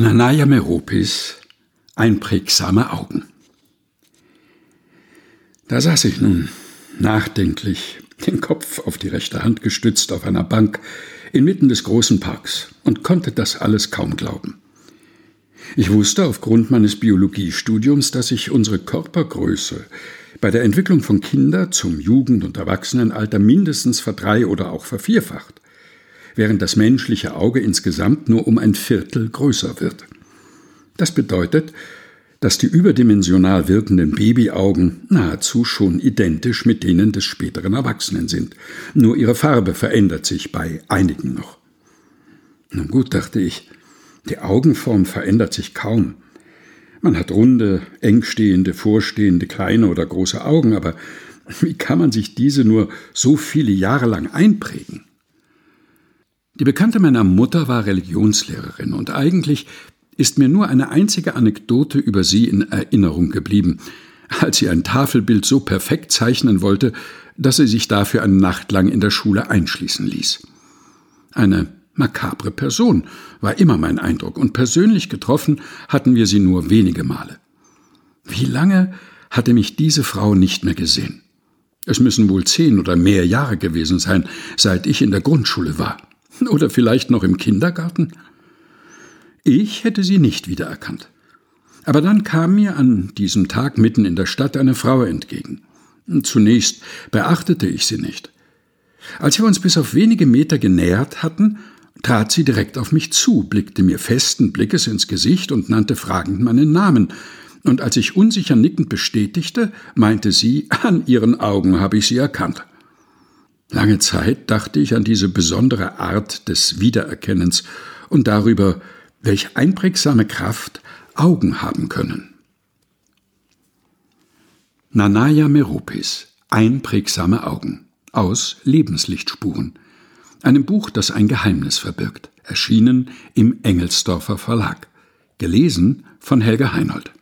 Nanaya Meropis, einprägsame Augen. Da saß ich nun, nachdenklich, den Kopf auf die rechte Hand gestützt auf einer Bank inmitten des großen Parks und konnte das alles kaum glauben. Ich wusste aufgrund meines Biologiestudiums, dass sich unsere Körpergröße bei der Entwicklung von Kinder zum Jugend- und Erwachsenenalter mindestens verdrei- oder auch vervierfacht während das menschliche Auge insgesamt nur um ein Viertel größer wird. Das bedeutet, dass die überdimensional wirkenden Babyaugen nahezu schon identisch mit denen des späteren Erwachsenen sind, nur ihre Farbe verändert sich bei einigen noch. Nun gut, dachte ich, die Augenform verändert sich kaum. Man hat runde, engstehende, vorstehende, kleine oder große Augen, aber wie kann man sich diese nur so viele Jahre lang einprägen? Die Bekannte meiner Mutter war Religionslehrerin und eigentlich ist mir nur eine einzige Anekdote über sie in Erinnerung geblieben, als sie ein Tafelbild so perfekt zeichnen wollte, dass sie sich dafür eine Nacht lang in der Schule einschließen ließ. Eine makabre Person war immer mein Eindruck, und persönlich getroffen hatten wir sie nur wenige Male. Wie lange hatte mich diese Frau nicht mehr gesehen? Es müssen wohl zehn oder mehr Jahre gewesen sein, seit ich in der Grundschule war. Oder vielleicht noch im Kindergarten? Ich hätte sie nicht wiedererkannt. Aber dann kam mir an diesem Tag mitten in der Stadt eine Frau entgegen. Zunächst beachtete ich sie nicht. Als wir uns bis auf wenige Meter genähert hatten, trat sie direkt auf mich zu, blickte mir festen Blickes ins Gesicht und nannte fragend meinen Namen. Und als ich unsicher nickend bestätigte, meinte sie, an ihren Augen habe ich sie erkannt. Lange Zeit dachte ich an diese besondere Art des Wiedererkennens und darüber, welch einprägsame Kraft Augen haben können. Nanaya Meropis Einprägsame Augen aus Lebenslichtspuren, einem Buch, das ein Geheimnis verbirgt, erschienen im Engelsdorfer Verlag, gelesen von Helga Heinold.